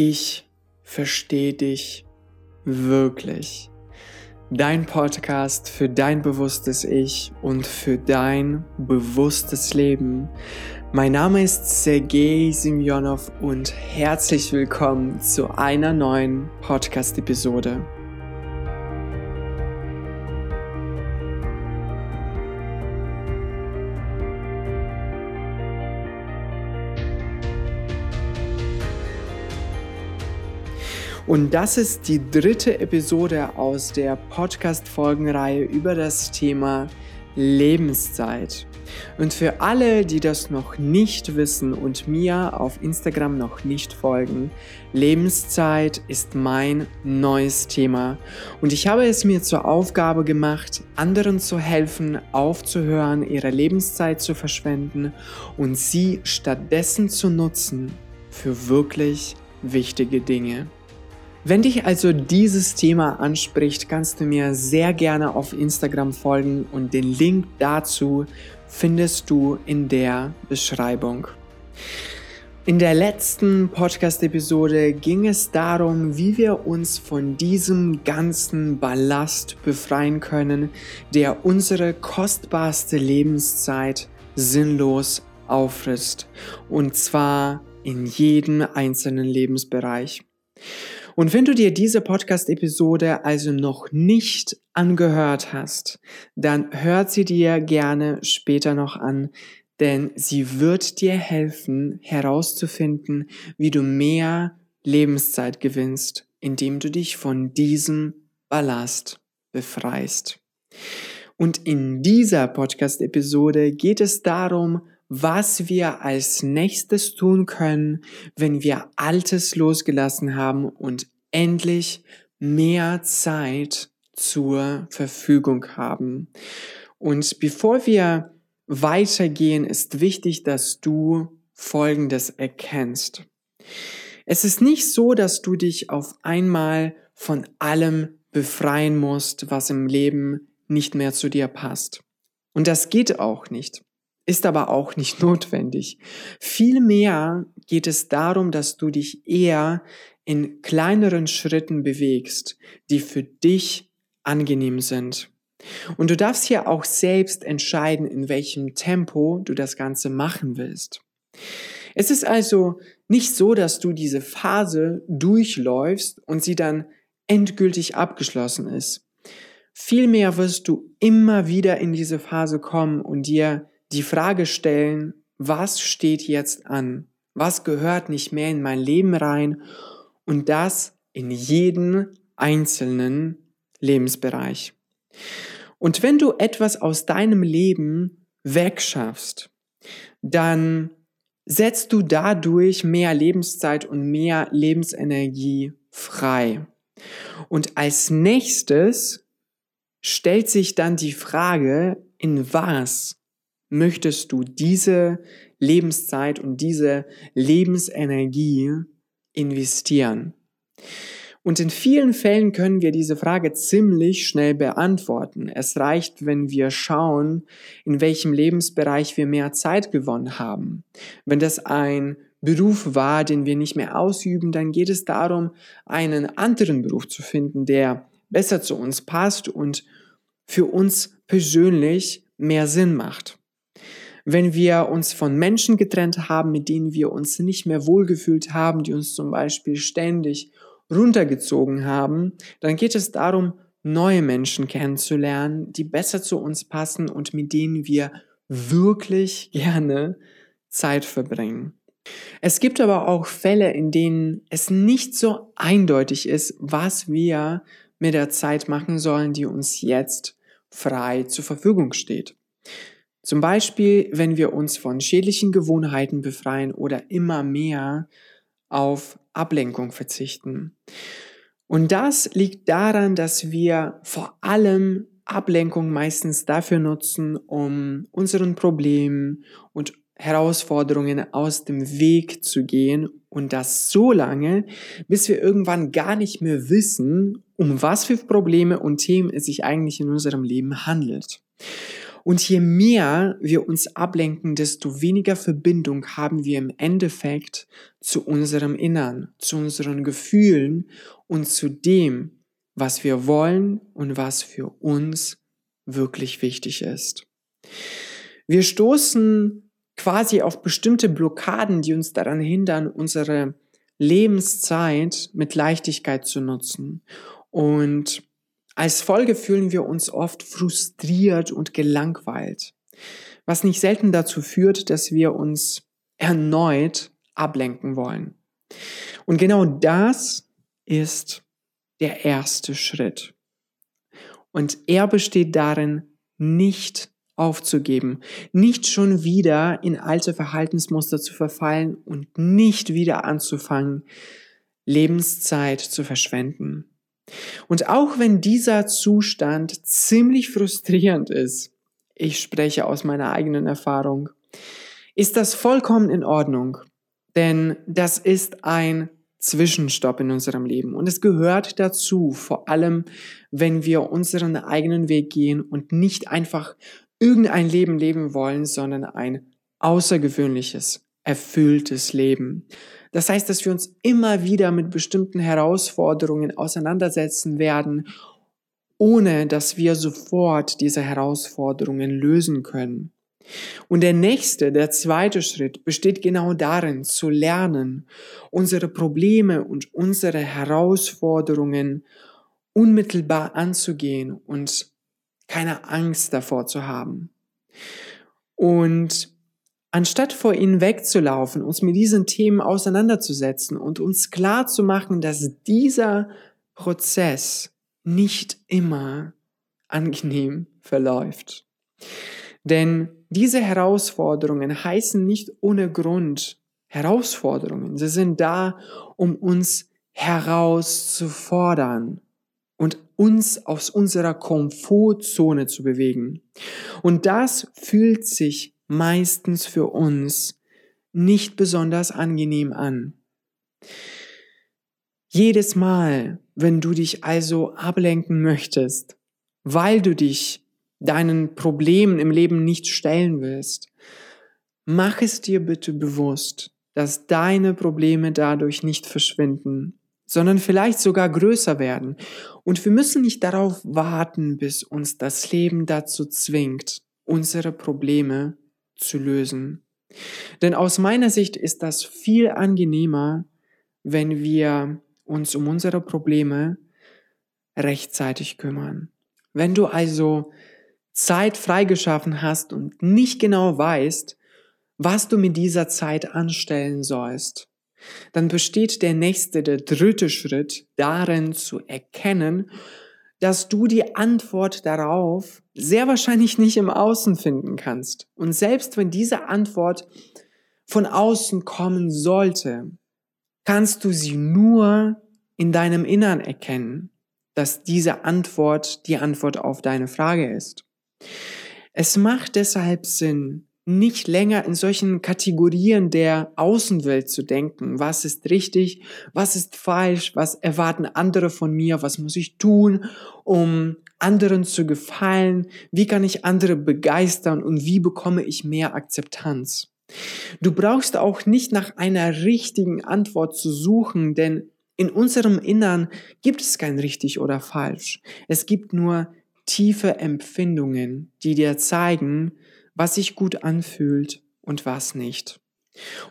Ich verstehe dich wirklich. Dein Podcast für dein bewusstes Ich und für dein bewusstes Leben. Mein Name ist Sergei Simjonov und herzlich willkommen zu einer neuen Podcast-Episode. Und das ist die dritte Episode aus der Podcast-Folgenreihe über das Thema Lebenszeit. Und für alle, die das noch nicht wissen und mir auf Instagram noch nicht folgen, Lebenszeit ist mein neues Thema. Und ich habe es mir zur Aufgabe gemacht, anderen zu helfen, aufzuhören, ihre Lebenszeit zu verschwenden und sie stattdessen zu nutzen für wirklich wichtige Dinge. Wenn dich also dieses Thema anspricht, kannst du mir sehr gerne auf Instagram folgen und den Link dazu findest du in der Beschreibung. In der letzten Podcast-Episode ging es darum, wie wir uns von diesem ganzen Ballast befreien können, der unsere kostbarste Lebenszeit sinnlos auffrisst. Und zwar in jedem einzelnen Lebensbereich. Und wenn du dir diese Podcast-Episode also noch nicht angehört hast, dann hört sie dir gerne später noch an, denn sie wird dir helfen herauszufinden, wie du mehr Lebenszeit gewinnst, indem du dich von diesem Ballast befreist. Und in dieser Podcast-Episode geht es darum, was wir als nächstes tun können, wenn wir Altes losgelassen haben und endlich mehr Zeit zur Verfügung haben. Und bevor wir weitergehen, ist wichtig, dass du Folgendes erkennst. Es ist nicht so, dass du dich auf einmal von allem befreien musst, was im Leben nicht mehr zu dir passt. Und das geht auch nicht ist aber auch nicht notwendig. Vielmehr geht es darum, dass du dich eher in kleineren Schritten bewegst, die für dich angenehm sind. Und du darfst hier auch selbst entscheiden, in welchem Tempo du das Ganze machen willst. Es ist also nicht so, dass du diese Phase durchläufst und sie dann endgültig abgeschlossen ist. Vielmehr wirst du immer wieder in diese Phase kommen und dir die Frage stellen, was steht jetzt an? Was gehört nicht mehr in mein Leben rein? Und das in jeden einzelnen Lebensbereich. Und wenn du etwas aus deinem Leben wegschaffst, dann setzt du dadurch mehr Lebenszeit und mehr Lebensenergie frei. Und als nächstes stellt sich dann die Frage, in was möchtest du diese Lebenszeit und diese Lebensenergie investieren? Und in vielen Fällen können wir diese Frage ziemlich schnell beantworten. Es reicht, wenn wir schauen, in welchem Lebensbereich wir mehr Zeit gewonnen haben. Wenn das ein Beruf war, den wir nicht mehr ausüben, dann geht es darum, einen anderen Beruf zu finden, der besser zu uns passt und für uns persönlich mehr Sinn macht wenn wir uns von Menschen getrennt haben, mit denen wir uns nicht mehr wohlgefühlt haben, die uns zum Beispiel ständig runtergezogen haben, dann geht es darum, neue Menschen kennenzulernen, die besser zu uns passen und mit denen wir wirklich gerne Zeit verbringen. Es gibt aber auch Fälle, in denen es nicht so eindeutig ist, was wir mit der Zeit machen sollen, die uns jetzt frei zur Verfügung steht. Zum Beispiel, wenn wir uns von schädlichen Gewohnheiten befreien oder immer mehr auf Ablenkung verzichten. Und das liegt daran, dass wir vor allem Ablenkung meistens dafür nutzen, um unseren Problemen und Herausforderungen aus dem Weg zu gehen und das so lange, bis wir irgendwann gar nicht mehr wissen, um was für Probleme und Themen es sich eigentlich in unserem Leben handelt. Und je mehr wir uns ablenken, desto weniger Verbindung haben wir im Endeffekt zu unserem Innern, zu unseren Gefühlen und zu dem, was wir wollen und was für uns wirklich wichtig ist. Wir stoßen quasi auf bestimmte Blockaden, die uns daran hindern, unsere Lebenszeit mit Leichtigkeit zu nutzen. Und als Folge fühlen wir uns oft frustriert und gelangweilt, was nicht selten dazu führt, dass wir uns erneut ablenken wollen. Und genau das ist der erste Schritt. Und er besteht darin, nicht aufzugeben, nicht schon wieder in alte Verhaltensmuster zu verfallen und nicht wieder anzufangen, Lebenszeit zu verschwenden. Und auch wenn dieser Zustand ziemlich frustrierend ist, ich spreche aus meiner eigenen Erfahrung, ist das vollkommen in Ordnung. Denn das ist ein Zwischenstopp in unserem Leben. Und es gehört dazu, vor allem wenn wir unseren eigenen Weg gehen und nicht einfach irgendein Leben leben wollen, sondern ein außergewöhnliches, erfülltes Leben. Das heißt, dass wir uns immer wieder mit bestimmten Herausforderungen auseinandersetzen werden, ohne dass wir sofort diese Herausforderungen lösen können. Und der nächste, der zweite Schritt besteht genau darin, zu lernen, unsere Probleme und unsere Herausforderungen unmittelbar anzugehen und keine Angst davor zu haben. Und Anstatt vor ihnen wegzulaufen, uns mit diesen Themen auseinanderzusetzen und uns klar zu machen, dass dieser Prozess nicht immer angenehm verläuft. Denn diese Herausforderungen heißen nicht ohne Grund Herausforderungen. Sie sind da, um uns herauszufordern und uns aus unserer Komfortzone zu bewegen. Und das fühlt sich meistens für uns nicht besonders angenehm an. Jedes Mal, wenn du dich also ablenken möchtest, weil du dich deinen Problemen im Leben nicht stellen willst, mach es dir bitte bewusst, dass deine Probleme dadurch nicht verschwinden, sondern vielleicht sogar größer werden. Und wir müssen nicht darauf warten, bis uns das Leben dazu zwingt, unsere Probleme zu lösen. Denn aus meiner Sicht ist das viel angenehmer, wenn wir uns um unsere Probleme rechtzeitig kümmern. Wenn du also Zeit freigeschaffen hast und nicht genau weißt, was du mit dieser Zeit anstellen sollst, dann besteht der nächste, der dritte Schritt darin zu erkennen, dass du die Antwort darauf sehr wahrscheinlich nicht im Außen finden kannst. Und selbst wenn diese Antwort von außen kommen sollte, kannst du sie nur in deinem Innern erkennen, dass diese Antwort die Antwort auf deine Frage ist. Es macht deshalb Sinn, nicht länger in solchen Kategorien der Außenwelt zu denken. Was ist richtig? Was ist falsch? Was erwarten andere von mir? Was muss ich tun, um anderen zu gefallen? Wie kann ich andere begeistern? Und wie bekomme ich mehr Akzeptanz? Du brauchst auch nicht nach einer richtigen Antwort zu suchen, denn in unserem Innern gibt es kein richtig oder falsch. Es gibt nur tiefe Empfindungen, die dir zeigen, was sich gut anfühlt und was nicht.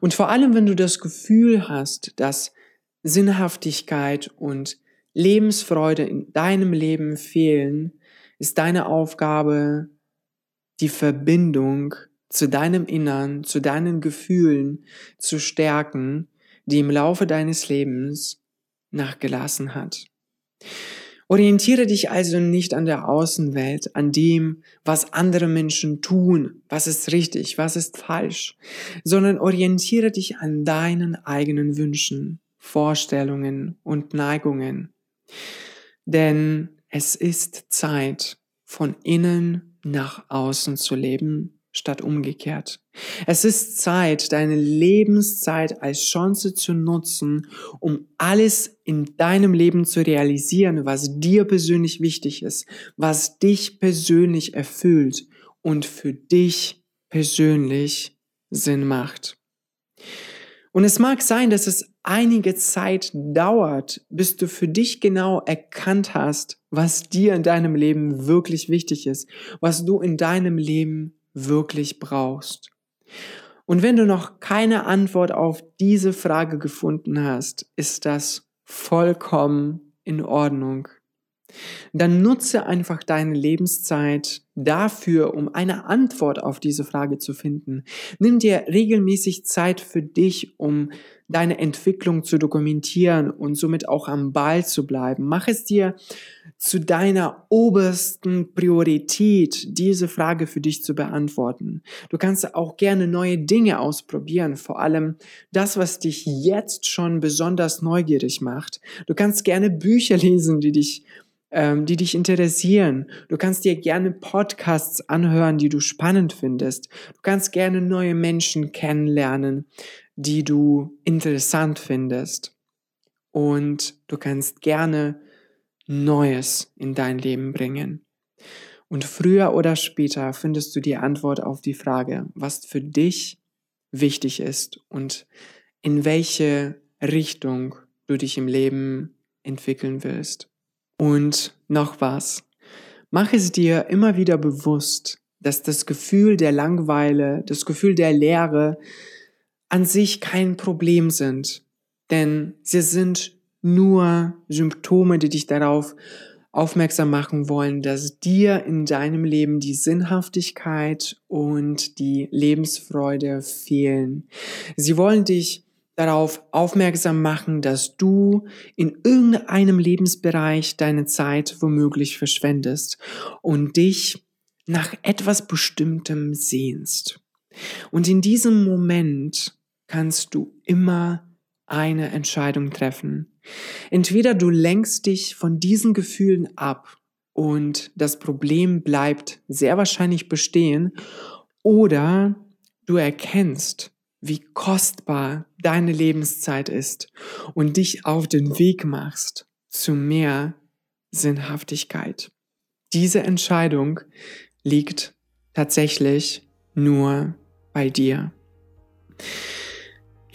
Und vor allem, wenn du das Gefühl hast, dass Sinnhaftigkeit und Lebensfreude in deinem Leben fehlen, ist deine Aufgabe, die Verbindung zu deinem Innern, zu deinen Gefühlen zu stärken, die im Laufe deines Lebens nachgelassen hat. Orientiere dich also nicht an der Außenwelt, an dem, was andere Menschen tun, was ist richtig, was ist falsch, sondern orientiere dich an deinen eigenen Wünschen, Vorstellungen und Neigungen. Denn es ist Zeit, von innen nach außen zu leben statt umgekehrt. Es ist Zeit, deine Lebenszeit als Chance zu nutzen, um alles in deinem Leben zu realisieren, was dir persönlich wichtig ist, was dich persönlich erfüllt und für dich persönlich Sinn macht. Und es mag sein, dass es einige Zeit dauert, bis du für dich genau erkannt hast, was dir in deinem Leben wirklich wichtig ist, was du in deinem Leben wirklich brauchst. Und wenn du noch keine Antwort auf diese Frage gefunden hast, ist das vollkommen in Ordnung dann nutze einfach deine Lebenszeit dafür, um eine Antwort auf diese Frage zu finden. Nimm dir regelmäßig Zeit für dich, um deine Entwicklung zu dokumentieren und somit auch am Ball zu bleiben. Mach es dir zu deiner obersten Priorität, diese Frage für dich zu beantworten. Du kannst auch gerne neue Dinge ausprobieren, vor allem das, was dich jetzt schon besonders neugierig macht. Du kannst gerne Bücher lesen, die dich ähm, die dich interessieren. Du kannst dir gerne Podcasts anhören, die du spannend findest. Du kannst gerne neue Menschen kennenlernen, die du interessant findest. Und du kannst gerne Neues in dein Leben bringen. Und früher oder später findest du die Antwort auf die Frage, was für dich wichtig ist und in welche Richtung du dich im Leben entwickeln willst. Und noch was. Mach es dir immer wieder bewusst, dass das Gefühl der Langweile, das Gefühl der Leere an sich kein Problem sind. Denn sie sind nur Symptome, die dich darauf aufmerksam machen wollen, dass dir in deinem Leben die Sinnhaftigkeit und die Lebensfreude fehlen. Sie wollen dich darauf aufmerksam machen, dass du in irgendeinem Lebensbereich deine Zeit womöglich verschwendest und dich nach etwas Bestimmtem sehnst. Und in diesem Moment kannst du immer eine Entscheidung treffen. Entweder du lenkst dich von diesen Gefühlen ab und das Problem bleibt sehr wahrscheinlich bestehen, oder du erkennst, wie kostbar deine Lebenszeit ist und dich auf den Weg machst zu mehr Sinnhaftigkeit. Diese Entscheidung liegt tatsächlich nur bei dir.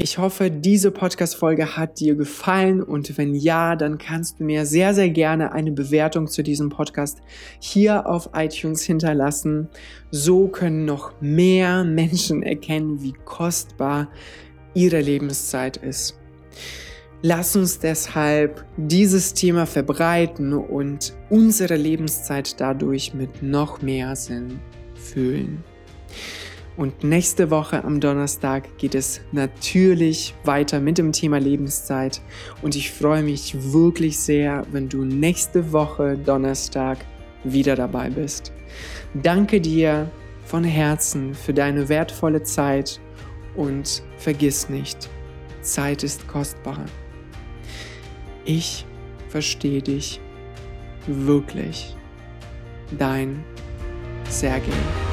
Ich hoffe, diese Podcast-Folge hat dir gefallen und wenn ja, dann kannst du mir sehr, sehr gerne eine Bewertung zu diesem Podcast hier auf iTunes hinterlassen. So können noch mehr Menschen erkennen, wie kostbar ihre Lebenszeit ist. Lass uns deshalb dieses Thema verbreiten und unsere Lebenszeit dadurch mit noch mehr Sinn füllen. Und nächste Woche am Donnerstag geht es natürlich weiter mit dem Thema Lebenszeit. Und ich freue mich wirklich sehr, wenn du nächste Woche Donnerstag wieder dabei bist. Danke dir von Herzen für deine wertvolle Zeit und vergiss nicht, Zeit ist kostbar. Ich verstehe dich wirklich. Dein Sergei.